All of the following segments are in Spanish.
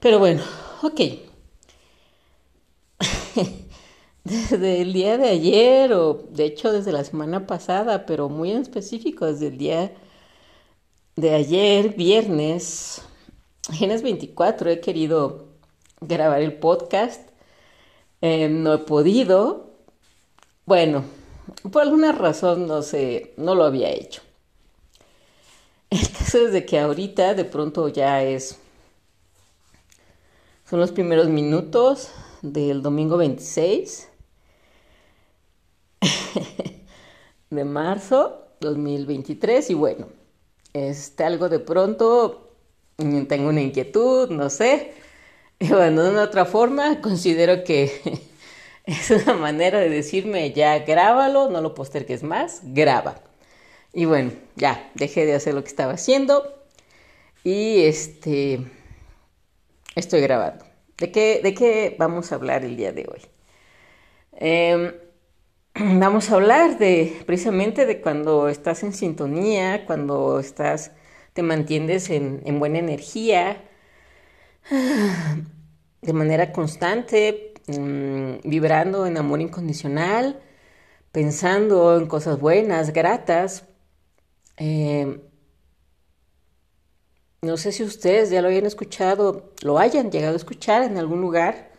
Pero bueno, ok. desde el día de ayer, o de hecho desde la semana pasada, pero muy en específico, desde el día de ayer, viernes, viernes 24, he querido grabar el podcast. Eh, no he podido. Bueno, por alguna razón no sé, no lo había hecho. El caso es de que ahorita de pronto ya es son los primeros minutos del domingo 26 de marzo 2023 y bueno, este algo de pronto tengo una inquietud, no sé. Y bueno, de una otra forma, considero que es una manera de decirme ya grábalo, no lo postergues más, graba. Y bueno, ya dejé de hacer lo que estaba haciendo y este estoy grabando. ¿De qué, ¿De qué vamos a hablar el día de hoy? Em, vamos a hablar de precisamente de cuando estás en sintonía, cuando estás, te mantienes en, en buena energía, de manera constante, mm, vibrando en amor incondicional, pensando en cosas buenas, gratas. Eh, no sé si ustedes ya lo hayan escuchado, lo hayan llegado a escuchar en algún lugar,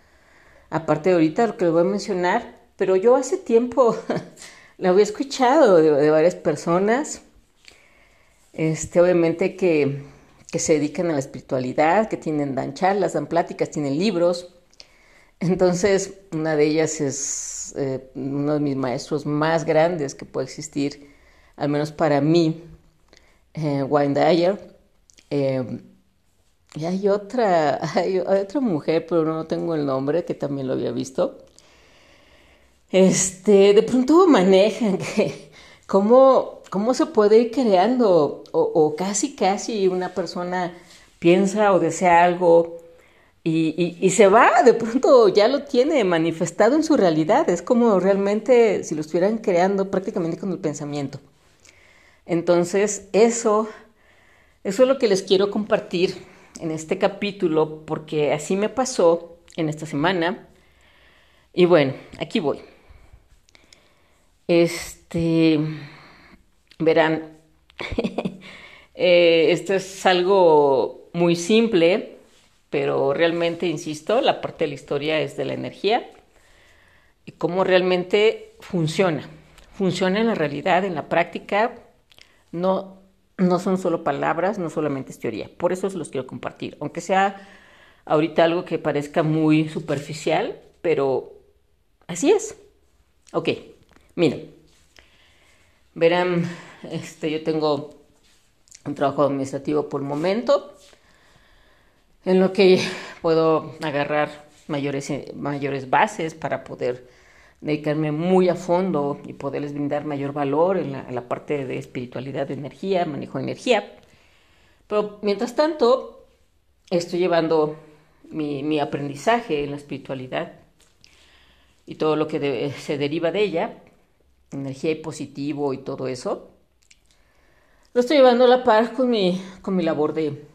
aparte de ahorita lo que les voy a mencionar, pero yo hace tiempo lo había escuchado de, varias personas, este, obviamente que, que, se dedican a la espiritualidad, que tienen, dan charlas, dan pláticas, tienen libros. Entonces, una de ellas es eh, uno de mis maestros más grandes que puede existir, al menos para mí, eh, Wayne Dyer Em, y hay otra, hay, otra mujer, pero no tengo el nombre, que también lo había visto. Este, de pronto manejan cómo, cómo se puede ir creando, o, casi, casi una persona piensa o desea algo y, y, se va, de pronto ya lo tiene manifestado en su realidad. Es como realmente si lo estuvieran creando prácticamente con el pensamiento. Entonces, eso eso es lo que les quiero compartir en este capítulo porque así me pasó en esta semana. Y bueno, aquí voy. Este, verán, eh, esto es algo muy simple, pero realmente, insisto, la parte de la historia es de la energía y cómo realmente funciona. Funciona en la realidad, en la práctica. No no son solo palabras, no solamente es teoría. Por eso se los quiero compartir, aunque sea ahorita algo que parezca muy superficial, pero así es. Ok, miren, verán, este, yo tengo un trabajo administrativo por momento, en lo que puedo agarrar mayores, mayores bases para poder dedicarme muy a fondo y poderles brindar mayor valor en la, parte de espiritualidad de energía, manejo de energía. Pero mientras tanto, estoy llevando mi, aprendizaje en la espiritualidad y todo lo que se deriva de ella, energía y positivo y todo eso. Lo estoy llevando a la par con mi, con mi labor de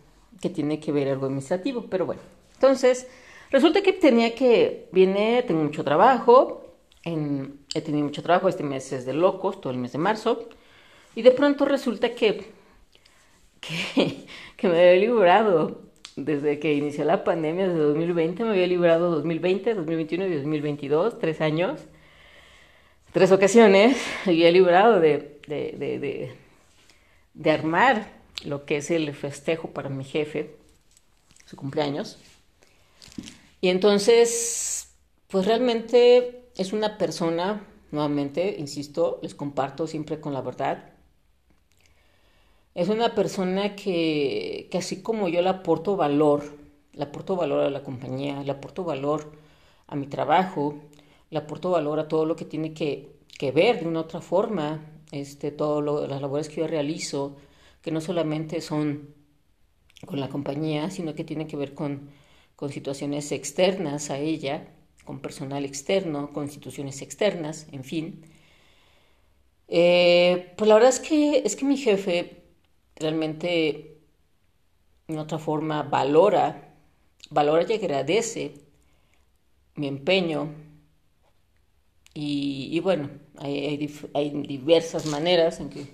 que tiene que ver algo administrativo, pero bueno. Entonces, resulta que tenía que, viene, tengo mucho trabajo, he tenido mucho trabajo, este mes es de locos, todo el mes de marzo, y de pronto resulta que, que, me había librado desde que inició la pandemia, desde 2020, me había librado 2020, 2021 y 2022, tres años, tres ocasiones, me había librado de, de, de, de armar lo que es el festejo para mi jefe, su cumpleaños. Y entonces, pues realmente es una persona, nuevamente, insisto, les comparto siempre con la verdad. Es una persona que, que así como yo le aporto valor le aporto valor a la compañía, le aporto valor a mi trabajo, le aporto valor a todo lo que tiene que, que ver de una otra forma, este, todas las labores que yo realizo, que no solamente son con la compañía, sino que tiene que ver con, con situaciones externas a ella, con personal externo, con instituciones externas, en fin. Eh, pues la verdad es que, es que mi jefe realmente, en otra forma, valora, valora y agradece mi empeño. Y, bueno, hay, hay, diversas maneras en que,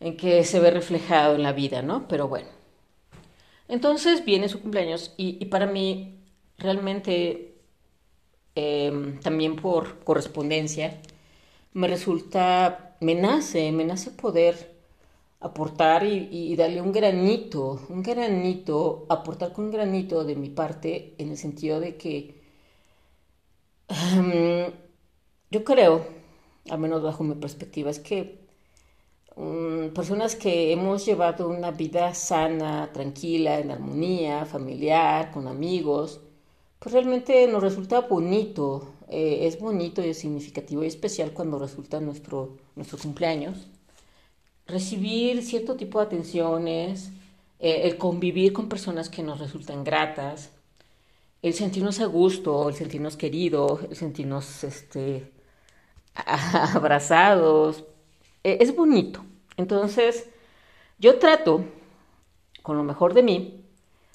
en que se ve reflejado en la vida, ¿no? Pero bueno. Entonces viene su cumpleaños y, y para mí realmente em, también por correspondencia me resulta, me nace, me nace poder aportar y, darle un granito, un granito, aportar con un granito de mi parte en el sentido de que em, yo creo, al menos bajo mi perspectiva, es que um, personas que hemos llevado una vida sana, tranquila, en armonía, familiar, con amigos, pues realmente nos resulta bonito, eh, es bonito y es significativo y especial cuando resulta nuestro, cumpleaños. Recibir cierto tipo de atenciones, eh, el convivir con personas que nos resultan gratas, el sentirnos a gusto, el sentirnos queridos, el sentirnos este, abrazados, e, es bonito. Entonces, yo trato con lo mejor de mí,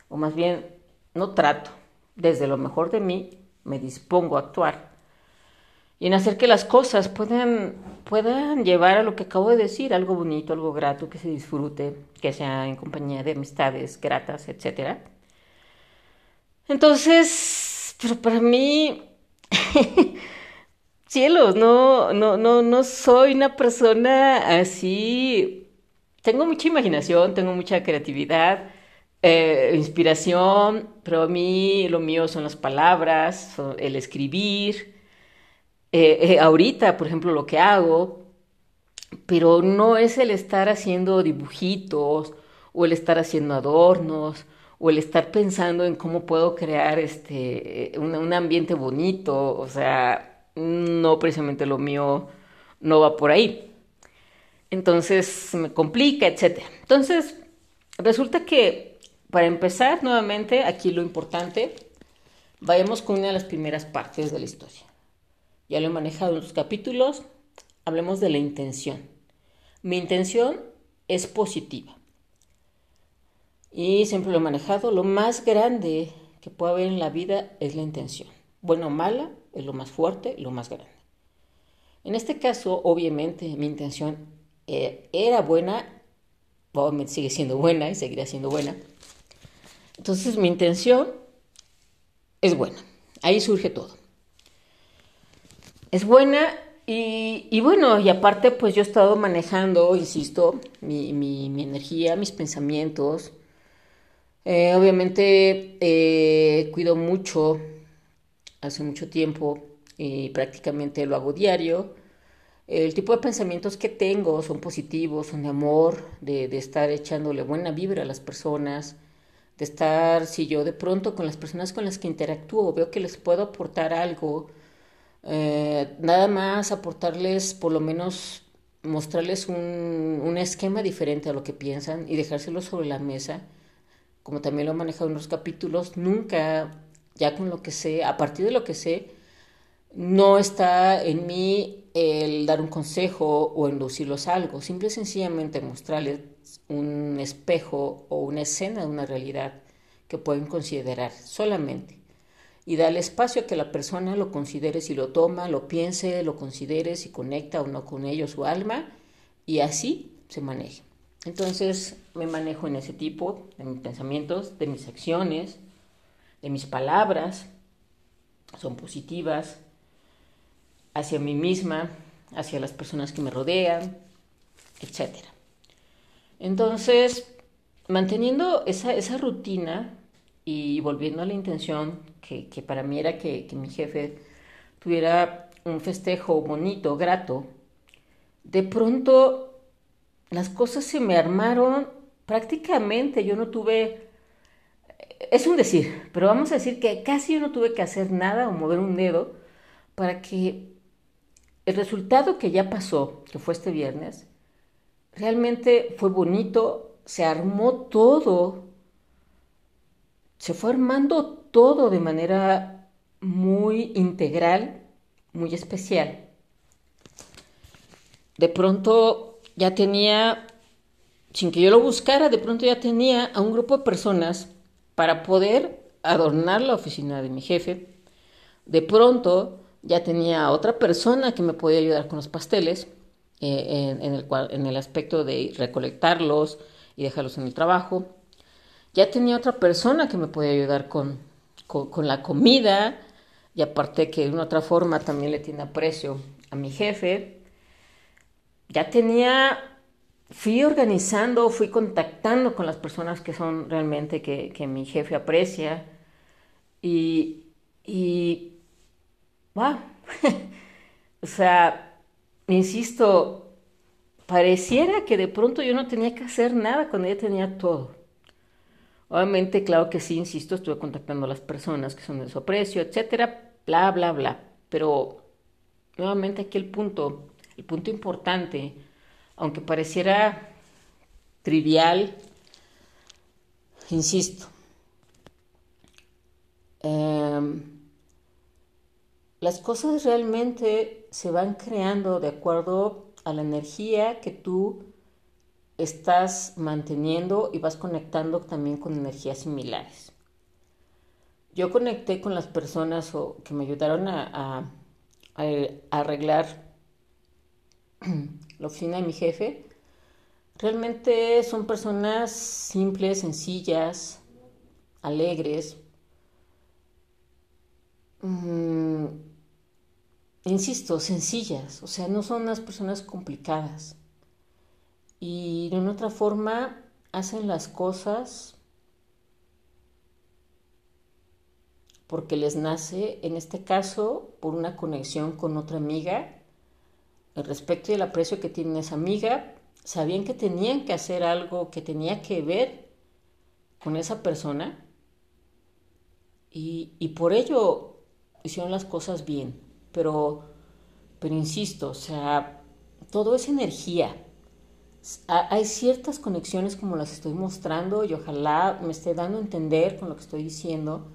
o más bien, no trato, desde lo mejor de mí, me dispongo a actuar y en hacer que las cosas puedan, puedan llevar a lo que acabo de decir, algo bonito, algo grato, que se disfrute, que sea en compañía de amistades gratas, etc. Entonces, pero para mí, cielos, no, no, no, no soy una persona así. Tengo mucha imaginación, tengo mucha creatividad, eh, inspiración, pero a mí lo mío son las palabras, el escribir, eh, eh, ahorita, por ejemplo, lo que hago, pero no es el estar haciendo dibujitos o el estar haciendo adornos o el estar pensando en cómo puedo crear este un, ambiente bonito, o sea, no precisamente lo mío no va por ahí. Entonces me complica, etc. Entonces, resulta que para empezar, nuevamente, aquí lo importante, vayamos con una de las primeras partes de la historia. Ya lo he manejado en los capítulos, hablemos de la intención. Mi intención es positiva. Y siempre lo he manejado, lo más grande que puede haber en la vida es la intención. Bueno o mala es lo más fuerte, lo más grande. En este caso, obviamente, mi intención eh, era buena, obviamente sigue siendo buena y seguirá siendo buena entonces mi intención es buena. Ahí surge todo. Es buena y, bueno, y aparte pues yo he estado manejando, insisto, mi, energía, mis pensamientos. Eh, obviamente eh, cuido mucho, hace mucho tiempo y prácticamente lo hago diario. El tipo de pensamientos que tengo son positivos, son de amor, de, de estar echándole buena vibra a las personas, de estar, si yo de pronto con las personas con las que interactúo veo que les puedo aportar algo, eh, nada más aportarles, por lo menos mostrarles un, un, esquema diferente a lo que piensan y dejárselo sobre la mesa, como también lo he manejado en los capítulos, nunca, ya con lo que sé, a partir de lo que sé, no está en mí el dar un consejo o inducirlos a algo, simple y sencillamente mostrarles un espejo o una escena de una realidad que pueden considerar solamente y darle espacio a que la persona lo considere si lo toma, lo piense, lo considere, si conecta o no con ello su alma y así se maneje. Entonces me manejo en ese tipo de mis pensamientos, de mis acciones, de mis palabras, son positivas, hacia mí misma, hacia las personas que me rodean, etc. Entonces, manteniendo esa, esa rutina y volviendo a la intención que, que para mí era que, que, mi jefe tuviera un festejo bonito, grato, de pronto las cosas se me armaron prácticamente, yo no tuve es un decir, pero vamos a decir que casi yo no tuve que hacer nada o mover un dedo para que el resultado que ya pasó, que fue este viernes, realmente fue bonito, se armó todo, se fue armando todo de manera muy integral, muy especial. De pronto ya tenía, sin que yo lo buscara, de pronto ya tenía a un grupo de personas para poder adornar la oficina de mi jefe. De pronto ya tenía a otra persona que me podía ayudar con los pasteles, eh, en, el en el aspecto de recolectarlos y dejarlos en el trabajo. Ya tenía otra persona que me podía ayudar con, con, la comida y aparte que de una otra forma también le tiene aprecio a mi jefe. Ya tenía, fui organizando, fui contactando con las personas que son realmente que, que mi jefe aprecia y, y wow, o sea, insisto, pareciera que de pronto yo no tenía que hacer nada cuando ella tenía todo. Obviamente, claro que sí, insisto, estuve contactando a las personas que son de su aprecio, etcétera, bla, bla, bla. Pero nuevamente aquí el punto, el punto importante, aunque pareciera trivial, insisto, em, las cosas realmente se van creando de acuerdo a la energía que tú estás manteniendo y vas conectando también con energías similares. Yo conecté con las personas que me ayudaron a, arreglar la oficina de mi jefe. Realmente son personas simples, sencillas, alegres. Mm, insisto, sencillas, o sea, no son unas personas complicadas. Y de una otra forma hacen las cosas porque les nace, en este caso, por una conexión con otra amiga, el respeto y el aprecio que tiene esa amiga, sabían que tenían que hacer algo que tenía que ver con esa persona y, y por ello hicieron las cosas bien, pero, pero insisto, o sea, todo es energía. Hay ciertas conexiones como las estoy mostrando y ojalá me esté dando a entender con lo que estoy diciendo,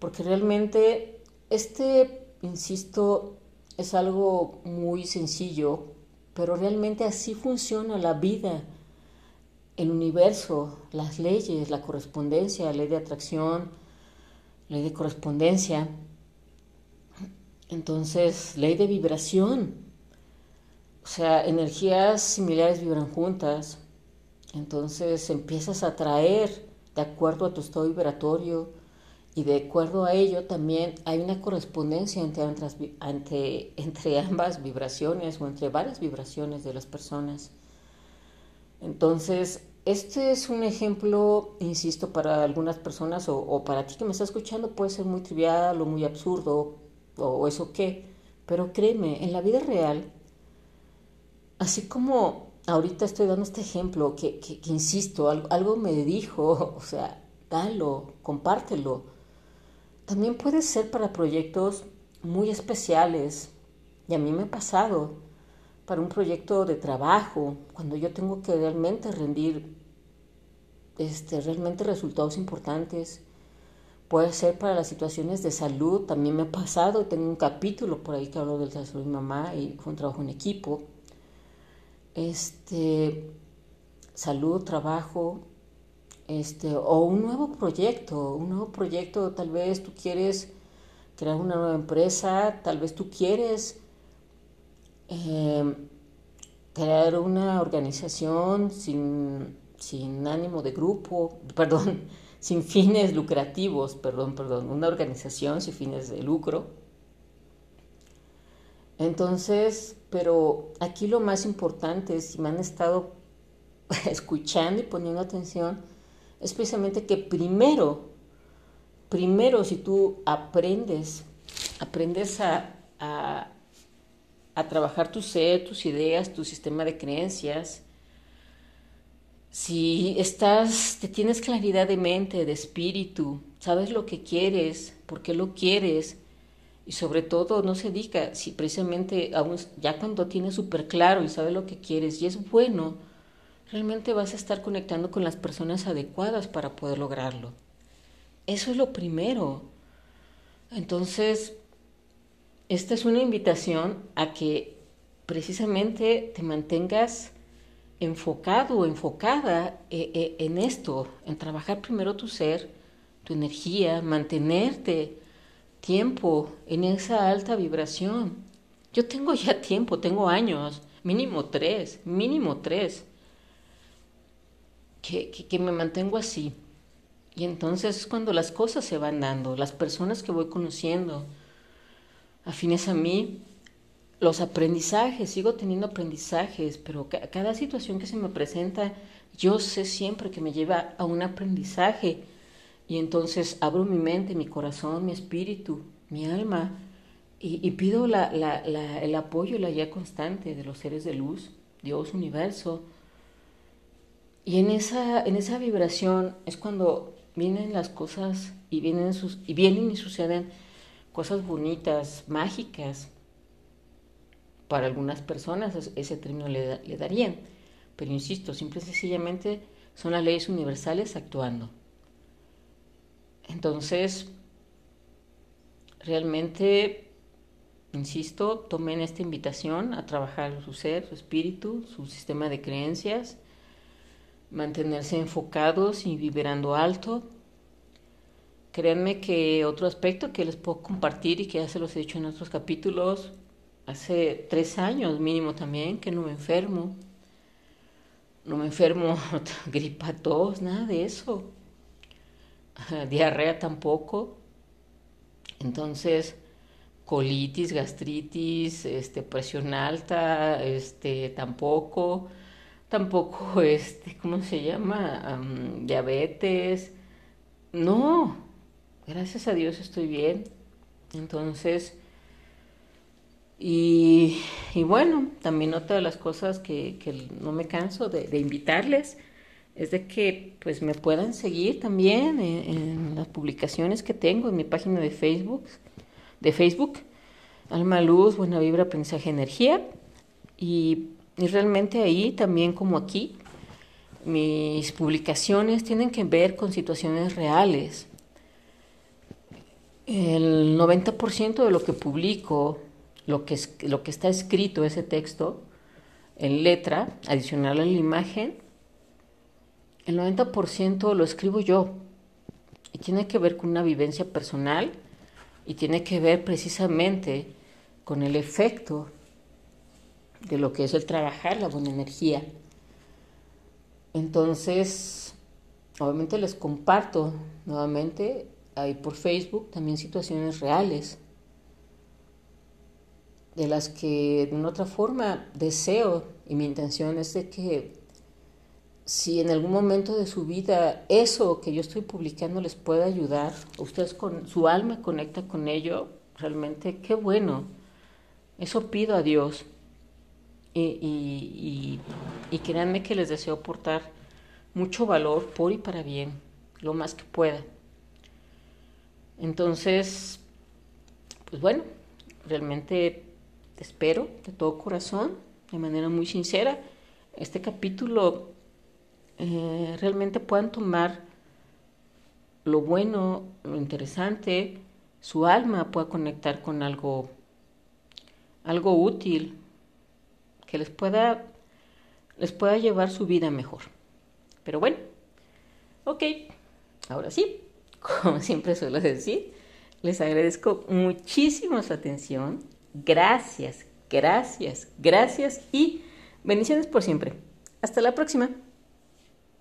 porque realmente este, insisto, es algo muy sencillo, pero realmente así funciona la vida, el universo, las leyes, la correspondencia, la ley de atracción, ley de correspondencia, entonces ley de vibración. O sea, energías similares vibran juntas, entonces empiezas a atraer de acuerdo a tu estado vibratorio y de acuerdo a ello también hay una correspondencia entre, entre, ambas vibraciones o entre varias vibraciones de las personas. Entonces, este es un ejemplo, insisto, para algunas personas o, para ti que me está escuchando puede ser muy trivial o muy absurdo o eso qué, pero créeme, en la vida real así como ahorita estoy dando este ejemplo, que, insisto, algo, me dijo, o sea, dalo, compártelo. También puede ser para proyectos muy especiales, y a mí me ha pasado, para un proyecto de trabajo, cuando yo tengo que realmente rendir este, realmente resultados importantes. Puede ser para las situaciones de salud, también me ha pasado, tengo un capítulo por ahí que hablo del salud de mamá y fue un trabajo en equipo. Este, salud, trabajo, este, o un nuevo proyecto, un nuevo proyecto, tal vez tú quieres crear una nueva empresa, tal vez tú quieres em, crear una organización sin, sin ánimo de grupo, perdón, sin fines lucrativos, perdón, perdón, una organización sin fines de lucro. Entonces, pero aquí lo más importante, si me han estado escuchando y poniendo atención, es precisamente que primero, primero si tú aprendes, aprendes a, a, a trabajar tu ser, tus ideas, tu sistema de creencias, Si estás, te tienes claridad de mente, de espíritu, sabes lo que quieres, por qué lo quieres, y sobre todo no se diga si precisamente aún, ya cuando tienes súper claro y sabes lo que quieres y es bueno, realmente vas a estar conectando con las personas adecuadas para poder lograrlo. Eso es lo primero. Entonces, esta es una invitación a que precisamente te mantengas enfocado o enfocada eh, eh, en esto, en trabajar primero tu ser, tu energía, mantenerte tiempo en esa alta vibración. Yo tengo ya tiempo, tengo años, mínimo tres, mínimo tres, que, que, me mantengo así. Y entonces es cuando las cosas se van dando, las personas que voy conociendo, afines a mí, los aprendizajes, sigo teniendo aprendizajes, pero cada situación que se me presenta, yo sé siempre que me lleva a un aprendizaje y entonces abro mi mente, mi corazón, mi espíritu, mi alma y, pido el apoyo y la guía constante de los seres de luz, Dios, universo. Y en esa, en esa vibración es cuando vienen las cosas y vienen, sus, y vienen y suceden cosas bonitas, mágicas. Para algunas personas ese término le, darían. Pero insisto, simple y sencillamente son las leyes universales actuando. Entonces, realmente, insisto, tomen esta invitación a trabajar su ser, su espíritu, su sistema de creencias, mantenerse enfocados y vibrando alto. Créanme que otro aspecto que les puedo compartir y que ya se los he dicho en otros capítulos, hace tres años mínimo también, que no me enfermo. No me enfermo gripa, tos, nada de eso diarrea tampoco. Entonces, colitis, gastritis, este, presión alta, este, tampoco, tampoco, este, ¿cómo se llama? diabetes. No, gracias a Dios estoy bien. Entonces, y, bueno, también otra de las cosas que, no me canso de invitarles es de que pues me puedan seguir también en, las publicaciones que tengo en mi página de Facebook, de Facebook, Alma Luz, Buena Vibra, Aprendizaje, Energía. Y, y realmente ahí también como aquí, mis publicaciones tienen que ver con situaciones reales. El 90% de lo que publico, lo que, es, lo que está escrito, ese texto, en letra, adicional a la imagen, el 90% lo escribo yo y tiene que ver con una vivencia personal y tiene que ver precisamente con el efecto de lo que es el trabajar la buena energía. Entonces, obviamente les comparto nuevamente ahí por Facebook también situaciones reales de las que de una otra forma deseo y mi intención es de que si en algún momento de su vida eso que yo estoy publicando les puede ayudar, ustedes con su alma conecta con ello, realmente qué bueno. Eso pido a Dios. Y, y, y, créanme que les deseo aportar mucho valor por y para bien, lo más que pueda. Entonces, pues bueno, realmente te espero de todo corazón, de manera muy sincera. Este capítulo eh, realmente puedan tomar lo bueno, lo interesante, su alma pueda conectar con algo, algo útil que les pueda, les pueda llevar su vida mejor. Pero bueno, ok, ahora sí, como siempre suelo decir, les agradezco muchísimo su atención. Gracias, gracias, gracias y bendiciones por siempre. Hasta la próxima.